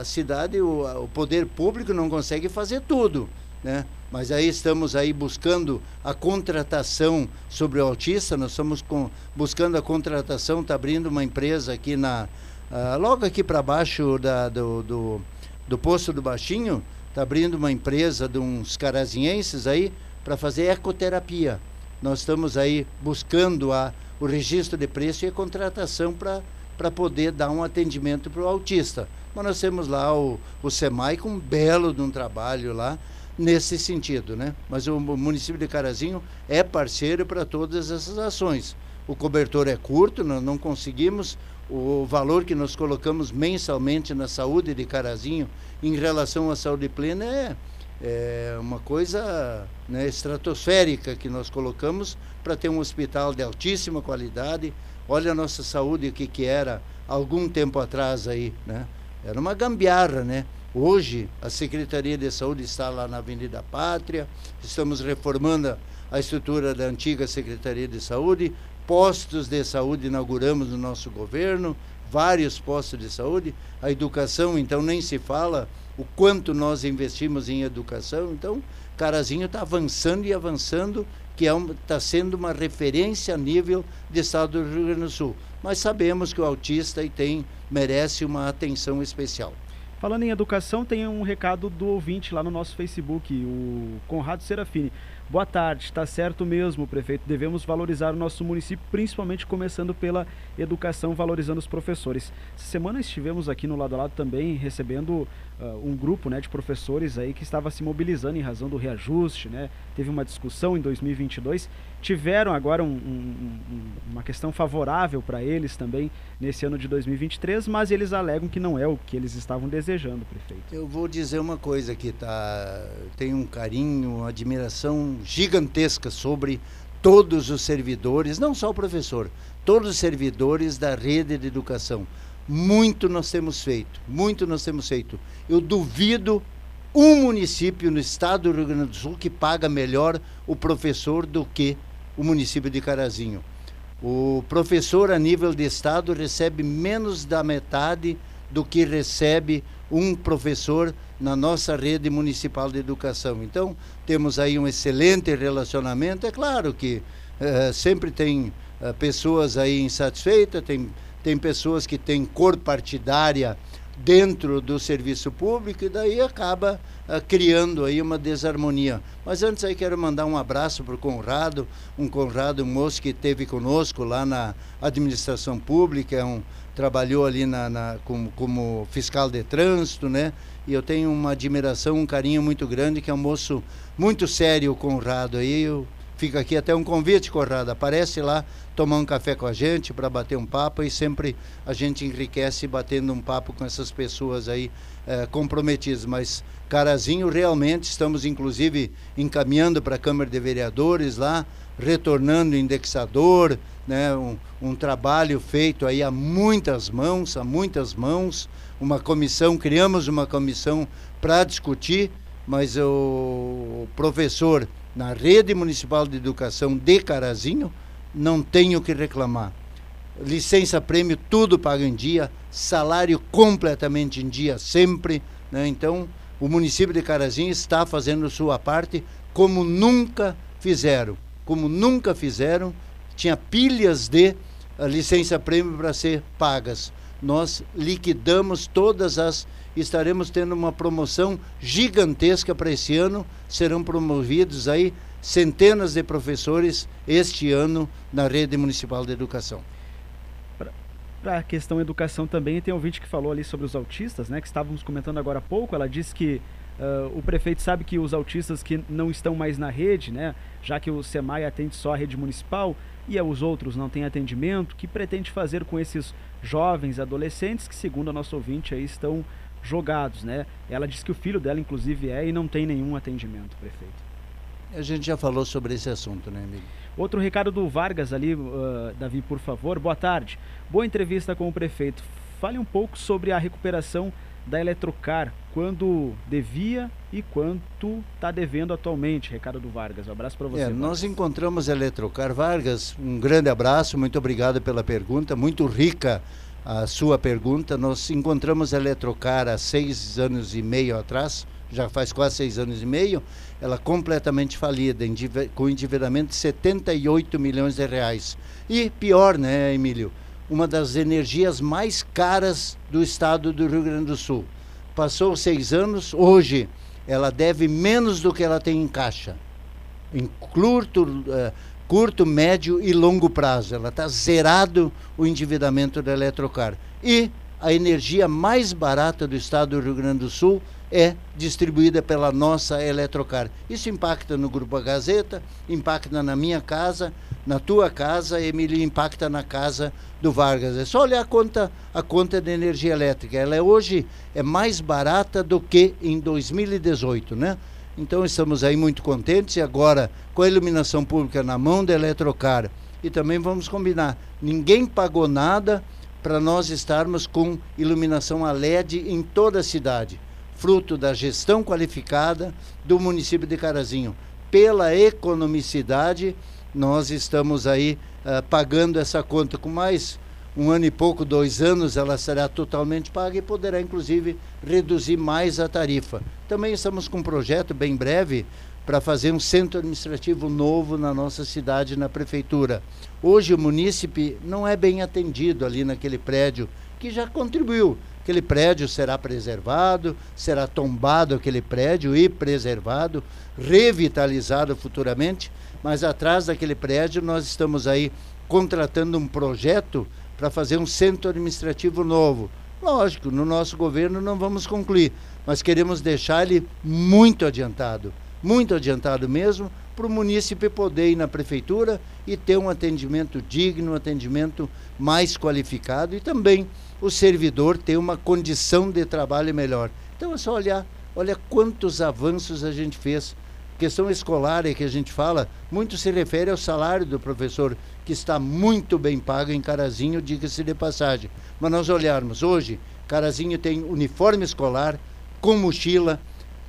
a cidade, o, o poder público não consegue fazer tudo, né? Mas aí estamos aí buscando a contratação sobre o autista, nós estamos com, buscando a contratação, está abrindo uma empresa aqui na, uh, logo aqui para baixo da, do, do, do Poço do Baixinho, está abrindo uma empresa de uns carazinhenses aí para fazer ecoterapia. Nós estamos aí buscando a, o registro de preço e a contratação para poder dar um atendimento para o autista. Mas nós temos lá o, o SEMAI com um belo de um trabalho lá, nesse sentido, né? Mas o município de Carazinho é parceiro para todas essas ações. O cobertor é curto, nós não conseguimos o valor que nós colocamos mensalmente na saúde de Carazinho em relação à saúde plena é, é uma coisa né, estratosférica que nós colocamos para ter um hospital de altíssima qualidade. Olha a nossa saúde o que, que era algum tempo atrás aí, né? Era uma gambiarra, né? Hoje, a Secretaria de Saúde está lá na Avenida Pátria, estamos reformando a estrutura da antiga Secretaria de Saúde, postos de saúde inauguramos no nosso governo, vários postos de saúde, a educação, então, nem se fala o quanto nós investimos em educação, então, Carazinho está avançando e avançando, que está é tá sendo uma referência a nível de estado do Rio Grande do Sul. Mas sabemos que o autista tem, merece uma atenção especial. Falando em educação, tem um recado do ouvinte lá no nosso Facebook, o Conrado Serafini. Boa tarde, está certo mesmo, prefeito. Devemos valorizar o nosso município, principalmente começando pela educação, valorizando os professores. Essa semana estivemos aqui no lado a lado também recebendo uh, um grupo né, de professores aí que estava se mobilizando em razão do reajuste, né? Teve uma discussão em 2022. Tiveram agora um, um, um, uma questão favorável para eles também nesse ano de 2023, mas eles alegam que não é o que eles estavam desejando, prefeito. Eu vou dizer uma coisa que tá, tenho um carinho, uma admiração gigantesca sobre todos os servidores, não só o professor, todos os servidores da rede de educação. Muito nós temos feito, muito nós temos feito. Eu duvido um município no estado do Rio Grande do Sul que paga melhor o professor do que o município de Carazinho. O professor a nível de estado recebe menos da metade do que recebe um professor na nossa rede municipal de educação. Então, temos aí um excelente relacionamento. É claro que uh, sempre tem uh, pessoas aí insatisfeitas, tem, tem pessoas que têm cor partidária dentro do serviço público e daí acaba uh, criando aí uma desarmonia. Mas antes aí quero mandar um abraço para o Conrado, um Conrado, um moço que esteve conosco lá na administração pública, é um, trabalhou ali na, na como, como, fiscal de trânsito, né? E eu tenho uma admiração, um carinho muito grande, que é um moço muito sério, o Conrado aí. Eu, fica aqui até um convite, Conrado. Aparece lá tomar um café com a gente para bater um papo e sempre a gente enriquece batendo um papo com essas pessoas aí é, comprometidas. Mas Carazinho, realmente estamos inclusive encaminhando para a Câmara de Vereadores lá, retornando indexador, né, um, um, trabalho feito aí a muitas mãos, a muitas mãos, uma comissão, criamos uma comissão para discutir, mas o professor na rede municipal de educação de Carazinho não tem o que reclamar. Licença prêmio tudo pago em dia, salário completamente em dia sempre, né? Então, o município de Carazinho está fazendo sua parte como nunca fizeram como nunca fizeram, tinha pilhas de uh, licença prêmio para ser pagas. Nós liquidamos todas as. Estaremos tendo uma promoção gigantesca para esse ano. Serão promovidos aí centenas de professores este ano na rede municipal de educação. Para a questão educação também, tem um ouvinte que falou ali sobre os autistas, né? Que estávamos comentando agora há pouco. Ela disse que Uh, o prefeito sabe que os autistas que não estão mais na rede, né, já que o SEMAI atende só a rede municipal e os outros não têm atendimento, que pretende fazer com esses jovens adolescentes que, segundo a nossa ouvinte, aí estão jogados, né? Ela diz que o filho dela, inclusive, é e não tem nenhum atendimento, prefeito. A gente já falou sobre esse assunto, né, amigo? Outro recado do Vargas ali, uh, Davi, por favor. Boa tarde. Boa entrevista com o prefeito. Fale um pouco sobre a recuperação da Eletrocar, quando devia e quanto está devendo atualmente. Recado do Vargas. Um abraço para você. É, nós encontramos a Eletrocar. Vargas, um grande abraço, muito obrigado pela pergunta, muito rica a sua pergunta. Nós encontramos a Eletrocar há seis anos e meio atrás, já faz quase seis anos e meio, ela completamente falida, com endividamento de 78 milhões de reais. E pior, né, Emílio? Uma das energias mais caras do estado do Rio Grande do Sul. Passou seis anos, hoje ela deve menos do que ela tem em caixa. Em curto, uh, curto, médio e longo prazo. Ela está zerado o endividamento da Eletrocar. E a energia mais barata do estado do Rio Grande do Sul é distribuída pela nossa Eletrocar. Isso impacta no Grupo A Gazeta, impacta na minha casa, na tua casa, Emílio, impacta na casa do Vargas. É só olhar a conta, a conta de energia elétrica. Ela é hoje é mais barata do que em 2018, né? Então estamos aí muito contentes e agora com a iluminação pública na mão da Eletrocar e também vamos combinar, ninguém pagou nada para nós estarmos com iluminação a LED em toda a cidade, fruto da gestão qualificada do município de Carazinho. Pela economicidade, nós estamos aí uh, pagando essa conta com mais um ano e pouco, dois anos, ela será totalmente paga e poderá, inclusive, reduzir mais a tarifa. Também estamos com um projeto bem breve para fazer um centro administrativo novo na nossa cidade, na prefeitura. Hoje o munícipe não é bem atendido ali naquele prédio que já contribuiu. Aquele prédio será preservado, será tombado aquele prédio e preservado, revitalizado futuramente, mas atrás daquele prédio nós estamos aí contratando um projeto para fazer um centro administrativo novo. Lógico, no nosso governo não vamos concluir, mas queremos deixar ele muito adiantado, muito adiantado mesmo, para o munícipe poder ir na prefeitura e ter um atendimento digno, um atendimento mais qualificado e também o servidor ter uma condição de trabalho melhor. Então é só olhar, olha quantos avanços a gente fez questão escolar é que a gente fala, muito se refere ao salário do professor, que está muito bem pago em Carazinho, diga-se de passagem. Mas nós olharmos hoje, Carazinho tem uniforme escolar, com mochila,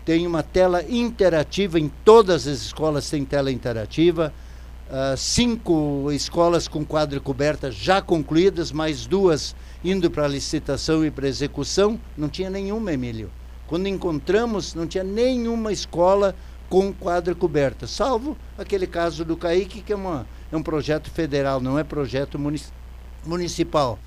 tem uma tela interativa, em todas as escolas tem tela interativa, uh, cinco escolas com quadra coberta já concluídas, mais duas indo para licitação e para execução, não tinha nenhuma, Emílio. Quando encontramos, não tinha nenhuma escola com quadra coberta, salvo aquele caso do CAIC, que é, uma, é um projeto federal, não é projeto municipal.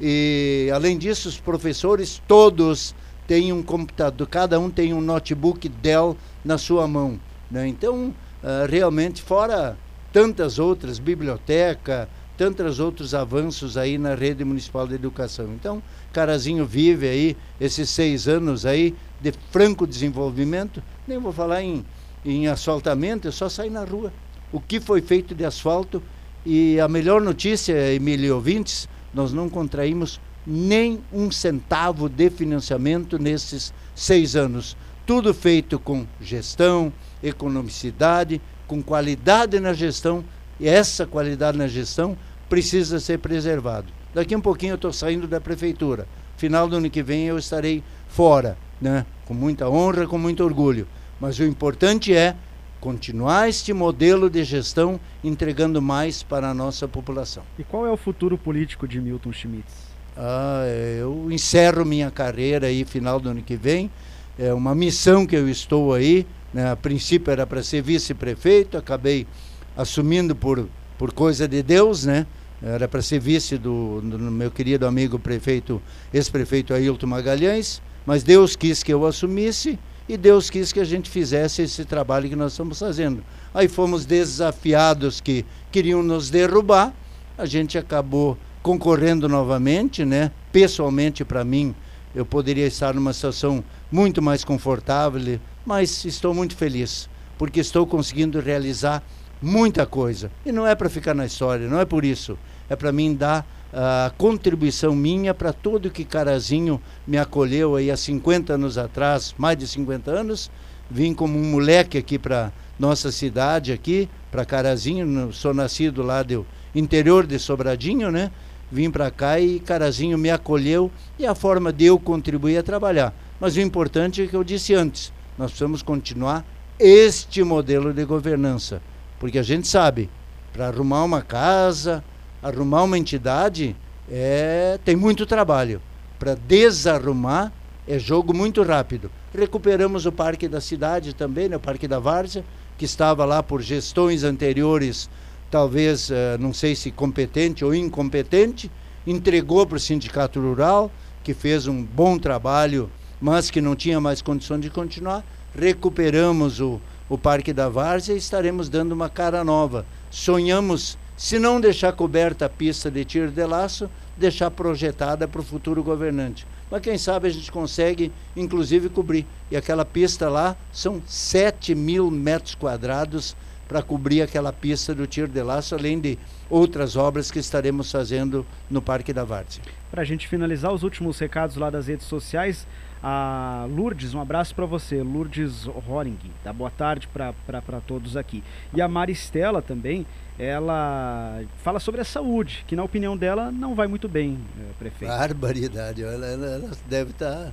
E, além disso, os professores todos têm um computador, cada um tem um notebook Dell na sua mão. Né? Então, uh, realmente, fora tantas outras, biblioteca, tantos outros avanços aí na rede municipal de educação. Então, Carazinho vive aí esses seis anos aí de franco desenvolvimento, nem vou falar em em asfaltamento, é só sair na rua. O que foi feito de asfalto e a melhor notícia, Emílio ouvintes, nós não contraímos nem um centavo de financiamento nesses seis anos. Tudo feito com gestão, economicidade, com qualidade na gestão, e essa qualidade na gestão precisa ser preservado. Daqui um pouquinho eu estou saindo da prefeitura. Final do ano que vem eu estarei fora, né? com muita honra, com muito orgulho. Mas o importante é continuar este modelo de gestão entregando mais para a nossa população. E qual é o futuro político de Milton Schmitz? Ah, eu encerro minha carreira aí final do ano que vem. É uma missão que eu estou aí. Né? A princípio era para ser vice-prefeito, acabei assumindo por, por coisa de Deus, né? Era para ser vice do, do meu querido amigo prefeito, ex-prefeito Ailton Magalhães, mas Deus quis que eu assumisse e Deus quis que a gente fizesse esse trabalho que nós estamos fazendo. Aí fomos desafiados que queriam nos derrubar, a gente acabou concorrendo novamente, né? Pessoalmente para mim, eu poderia estar numa situação muito mais confortável, mas estou muito feliz, porque estou conseguindo realizar muita coisa. E não é para ficar na história, não é por isso. É para mim dar a contribuição minha para tudo que Carazinho me acolheu aí há 50 anos atrás, mais de 50 anos. Vim como um moleque aqui para nossa cidade aqui, para Carazinho, sou nascido lá do interior de Sobradinho, né? Vim para cá e Carazinho me acolheu e a forma de eu contribuir a trabalhar. Mas o importante é que eu disse antes, nós precisamos continuar este modelo de governança, porque a gente sabe, para arrumar uma casa, arrumar uma entidade, é, tem muito trabalho. Para desarrumar, é jogo muito rápido. Recuperamos o Parque da Cidade também, né, o Parque da Várzea, que estava lá por gestões anteriores, talvez, uh, não sei se competente ou incompetente, entregou para o Sindicato Rural, que fez um bom trabalho, mas que não tinha mais condição de continuar. Recuperamos o, o Parque da Várzea e estaremos dando uma cara nova. Sonhamos, se não deixar coberta a pista de tiro de laço, deixar projetada para o futuro governante. Mas quem sabe a gente consegue, inclusive, cobrir. E aquela pista lá são 7 mil metros quadrados para cobrir aquela pista do tiro de laço, além de outras obras que estaremos fazendo no Parque da Várzea. Para a gente finalizar, os últimos recados lá das redes sociais. A Lourdes, um abraço para você, Lourdes Horing, dá boa tarde para todos aqui. E a Maristela também, ela fala sobre a saúde, que na opinião dela não vai muito bem, eh, prefeito. Barbaridade, ela, ela, ela deve estar. Tá...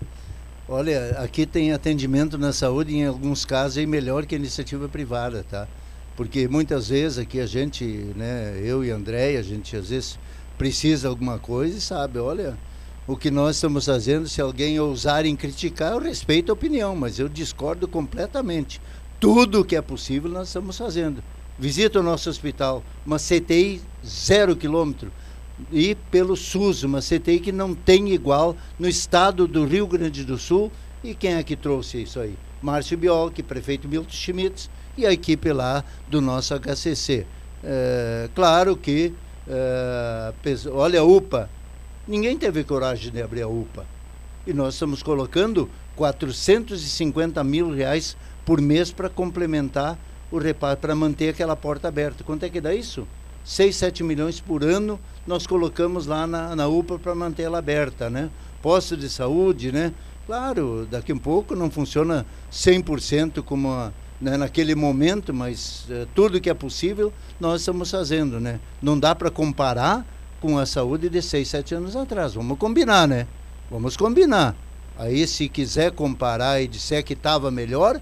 Olha, aqui tem atendimento na saúde, em alguns casos é melhor que a iniciativa privada, tá? Porque muitas vezes aqui a gente, né, eu e André, a gente às vezes precisa alguma coisa e sabe, olha, o que nós estamos fazendo, se alguém ousar em criticar, eu respeito a opinião, mas eu discordo completamente. Tudo o que é possível nós estamos fazendo. Visita o nosso hospital, uma CTI zero quilômetro, e pelo SUS, uma CTI que não tem igual no estado do Rio Grande do Sul. E quem é que trouxe isso aí? Márcio Biolchi, prefeito Milton Schmitz e a equipe lá do nosso HCC. É, claro que, é, olha a UPA, Ninguém teve coragem de abrir a UPA. E nós estamos colocando 450 mil reais por mês para complementar o reparo, para manter aquela porta aberta. Quanto é que dá isso? 6, 7 milhões por ano nós colocamos lá na, na UPA para manter ela aberta, né? Posto de saúde, né? Claro, daqui a um pouco não funciona 100% como a, né, naquele momento, mas uh, tudo que é possível nós estamos fazendo, né? Não dá para comparar com a saúde de 6, 7 anos atrás. Vamos combinar, né? Vamos combinar. Aí, se quiser comparar e disser que estava melhor,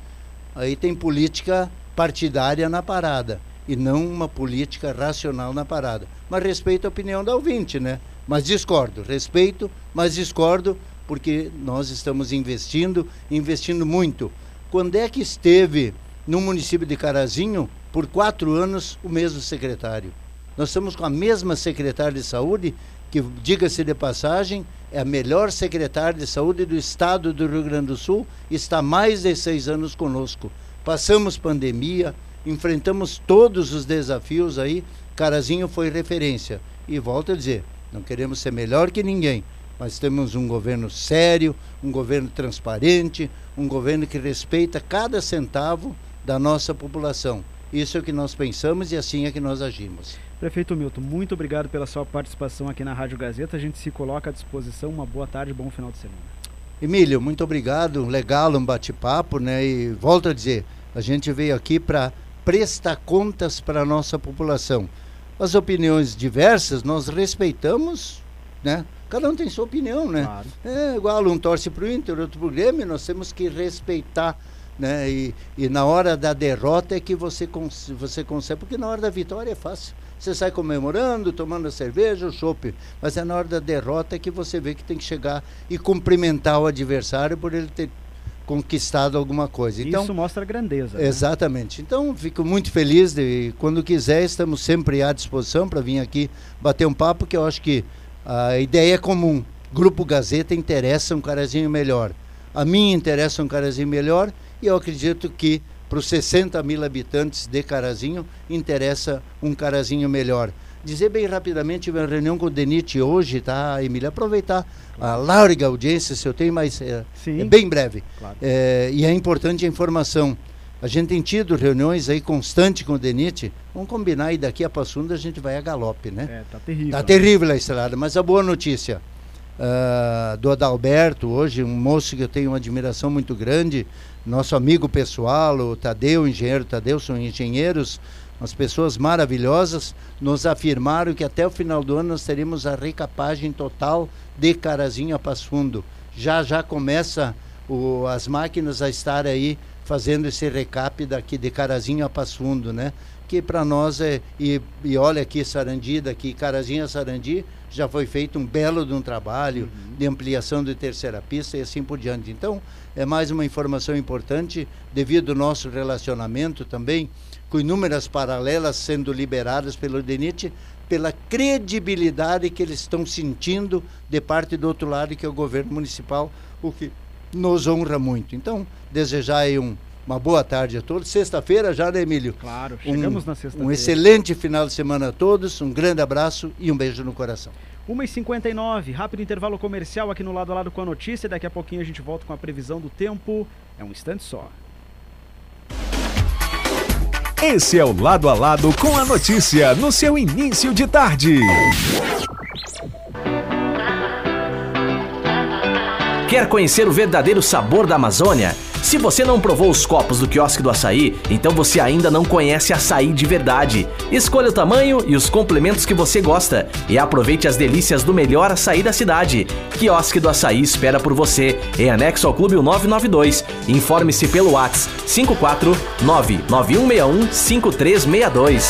aí tem política partidária na parada e não uma política racional na parada. Mas respeito a opinião da ouvinte, né? Mas discordo, respeito, mas discordo porque nós estamos investindo, investindo muito. Quando é que esteve no município de Carazinho, por quatro anos, o mesmo secretário? Nós estamos com a mesma secretária de saúde, que, diga-se de passagem, é a melhor secretária de saúde do estado do Rio Grande do Sul, está mais de seis anos conosco. Passamos pandemia, enfrentamos todos os desafios aí, Carazinho foi referência. E volto a dizer, não queremos ser melhor que ninguém, mas temos um governo sério, um governo transparente, um governo que respeita cada centavo da nossa população. Isso é o que nós pensamos e assim é que nós agimos. Prefeito Milton, muito obrigado pela sua participação aqui na Rádio Gazeta. A gente se coloca à disposição. Uma boa tarde, bom final de semana. Emílio, muito obrigado. Legal um bate-papo, né? E volto a dizer, a gente veio aqui para prestar contas para a nossa população. As opiniões diversas nós respeitamos, né? Cada um tem sua opinião, né? Claro. É igual um torce para o Inter, outro para o Grêmio, nós temos que respeitar né? E, e na hora da derrota é que você, cons você consegue, porque na hora da vitória é fácil. Você sai comemorando, tomando a cerveja, o chopp, mas é na hora da derrota que você vê que tem que chegar e cumprimentar o adversário por ele ter conquistado alguma coisa. Então, Isso mostra a grandeza. Né? Exatamente. Né? Então, fico muito feliz de quando quiser, estamos sempre à disposição para vir aqui bater um papo, que eu acho que a ideia é comum. Grupo Gazeta interessa um carazinho melhor. A mim interessa um carazinho melhor e eu acredito que para os 60 mil habitantes de Carazinho interessa um Carazinho melhor. Dizer bem rapidamente, uma reunião com o Denite hoje, tá, Emília? Aproveitar a larga audiência, se eu tenho, mas é, é bem breve. Claro. É, e é importante a informação. A gente tem tido reuniões aí constantes com o Denite. Vamos combinar e daqui a Passunda a gente vai a galope, né? É, tá terrível. Tá terrível a estrada, mas a boa notícia uh, do Adalberto, hoje um moço que eu tenho uma admiração muito grande, nosso amigo pessoal, o Tadeu, o engenheiro Tadeu, são engenheiros, umas pessoas maravilhosas, nos afirmaram que até o final do ano nós teremos a recapagem total de Carazinho a Passo Fundo. Já já começa o, as máquinas a estar aí fazendo esse recap daqui de Carazinho a Passo Fundo, né? Que para nós é e, e olha aqui Sarandi daqui Carazinho a Sarandi já foi feito um belo de um trabalho uhum. de ampliação de terceira pista e assim por diante. Então, é mais uma informação importante devido ao nosso relacionamento também com inúmeras paralelas sendo liberadas pelo DENIT, pela credibilidade que eles estão sentindo de parte do outro lado, que é o governo municipal, o que nos honra muito. Então, desejar aí um, uma boa tarde a todos. Sexta-feira já, né, Emílio? Claro, chegamos um, na sexta-feira. Um excelente final de semana a todos, um grande abraço e um beijo no coração. 1h59, rápido intervalo comercial aqui no lado a lado com a notícia. Daqui a pouquinho a gente volta com a previsão do tempo. É um instante só. Esse é o Lado a Lado com a notícia no seu início de tarde. Quer conhecer o verdadeiro sabor da Amazônia? Se você não provou os copos do quiosque do açaí, então você ainda não conhece açaí de verdade. Escolha o tamanho e os complementos que você gosta e aproveite as delícias do melhor açaí da cidade. Quiosque do Açaí espera por você, em anexo ao Clube 992. Informe-se pelo WhatsApp 549 9161 5362.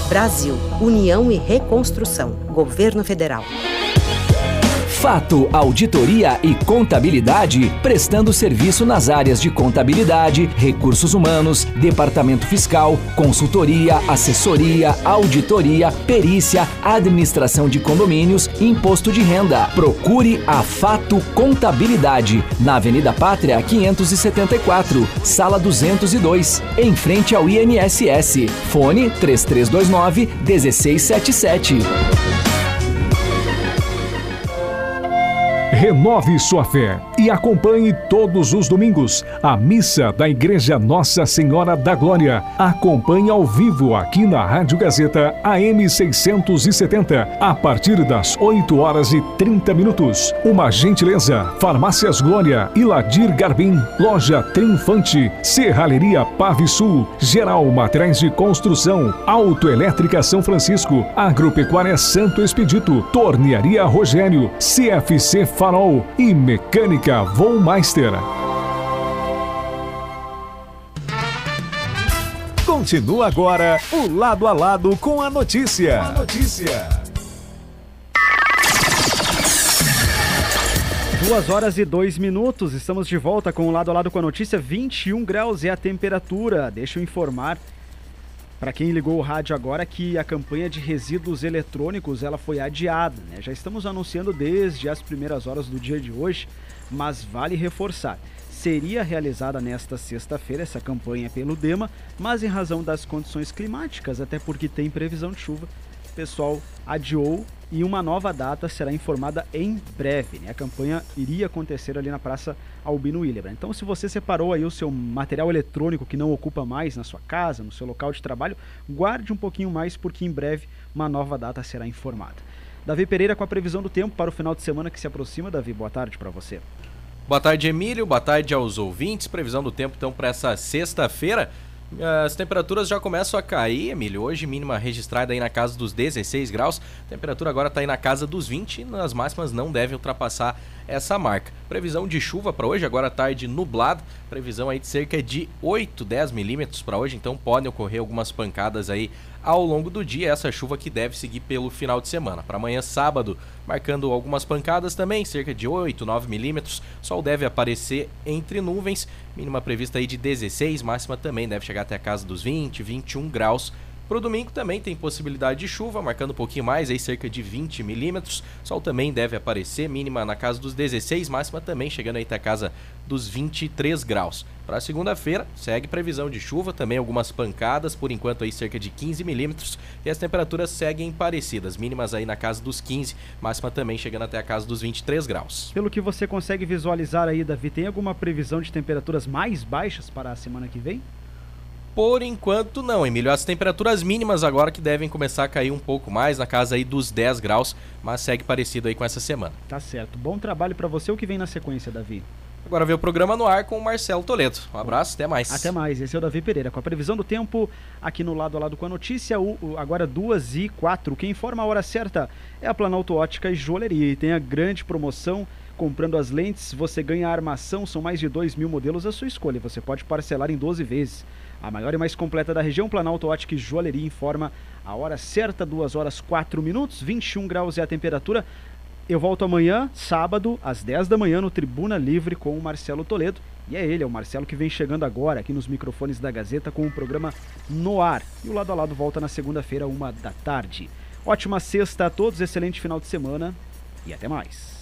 Brasil, União e Reconstrução, Governo Federal. Fato Auditoria e Contabilidade, prestando serviço nas áreas de contabilidade, recursos humanos, departamento fiscal, consultoria, assessoria, auditoria, perícia, administração de condomínios, imposto de renda. Procure a Fato Contabilidade, na Avenida Pátria 574, sala 202, em frente ao INSS. Fone 3329 1677. Renove sua fé e acompanhe todos os domingos a missa da Igreja Nossa Senhora da Glória. Acompanhe ao vivo aqui na Rádio Gazeta AM 670 a partir das 8 horas e 30 minutos. Uma gentileza: Farmácias Glória, Iladir Garbim, Loja Triunfante, Serralheria Pave Sul, Geral Materiais de Construção, Autoelétrica São Francisco, Agropecuária Santo Expedito, Tornearia Rogério, CFC Farmácia Farol e Mecânica Vollmeister. Continua agora o lado a lado com a notícia. A notícia. Duas horas e dois minutos, estamos de volta com o lado a lado com a notícia. 21 graus é a temperatura. Deixa eu informar para quem ligou o rádio agora que a campanha de resíduos eletrônicos ela foi adiada, né? Já estamos anunciando desde as primeiras horas do dia de hoje, mas vale reforçar. Seria realizada nesta sexta-feira essa campanha pelo DEMA, mas em razão das condições climáticas, até porque tem previsão de chuva, o pessoal adiou e uma nova data será informada em breve. Né? A campanha iria acontecer ali na Praça Albino Willebrand. Então, se você separou aí o seu material eletrônico que não ocupa mais na sua casa, no seu local de trabalho, guarde um pouquinho mais porque em breve uma nova data será informada. Davi Pereira com a previsão do tempo para o final de semana que se aproxima. Davi, boa tarde para você. Boa tarde, Emílio. Boa tarde aos ouvintes. Previsão do tempo então para essa sexta-feira. As temperaturas já começam a cair, Emílio. Hoje, mínima registrada aí na casa dos 16 graus. A temperatura agora está aí na casa dos 20 e nas máximas não deve ultrapassar essa marca. Previsão de chuva para hoje, agora tarde nublado. Previsão aí de cerca de 8, 10 milímetros para hoje, então podem ocorrer algumas pancadas aí ao longo do dia. Essa chuva que deve seguir pelo final de semana. Para amanhã, sábado, marcando algumas pancadas também, cerca de 8, 9 milímetros. Sol deve aparecer entre nuvens, mínima prevista aí de 16, máxima também deve chegar até a casa dos 20, 21 graus Para o domingo também tem possibilidade de chuva, marcando um pouquinho mais, aí cerca de 20 milímetros. Sol também deve aparecer, mínima na casa dos 16, máxima também chegando aí até a casa dos 23 graus. Para segunda-feira, segue previsão de chuva, também algumas pancadas, por enquanto aí cerca de 15 milímetros. E as temperaturas seguem parecidas, mínimas aí na casa dos 15, máxima também chegando até a casa dos 23 graus. Pelo que você consegue visualizar aí, Davi, tem alguma previsão de temperaturas mais baixas para a semana que vem? Por enquanto não, Emílio. As temperaturas mínimas agora que devem começar a cair um pouco mais, na casa aí dos 10 graus, mas segue parecido aí com essa semana. Tá certo. Bom trabalho para você. O que vem na sequência, Davi? Agora vê o programa no ar com o Marcelo Toledo. Um abraço, até mais. Até mais. Esse é o Davi Pereira com a previsão do tempo aqui no lado a lado com a notícia. O, o, agora 2 e 4. Quem informa a hora certa é a Planalto Ótica e Joalheria. E tem a grande promoção comprando as lentes, você ganha a armação, são mais de 2 mil modelos à sua escolha. Você pode parcelar em 12 vezes. A maior e mais completa da região, Planalto Ótica e Joalheria informa a hora certa, 2 horas 4 minutos, 21 graus é a temperatura. Eu volto amanhã, sábado, às 10 da manhã, no Tribuna Livre com o Marcelo Toledo. E é ele, é o Marcelo que vem chegando agora aqui nos microfones da Gazeta com o programa No Ar. E o lado a lado volta na segunda-feira, uma da tarde. Ótima sexta a todos, excelente final de semana e até mais.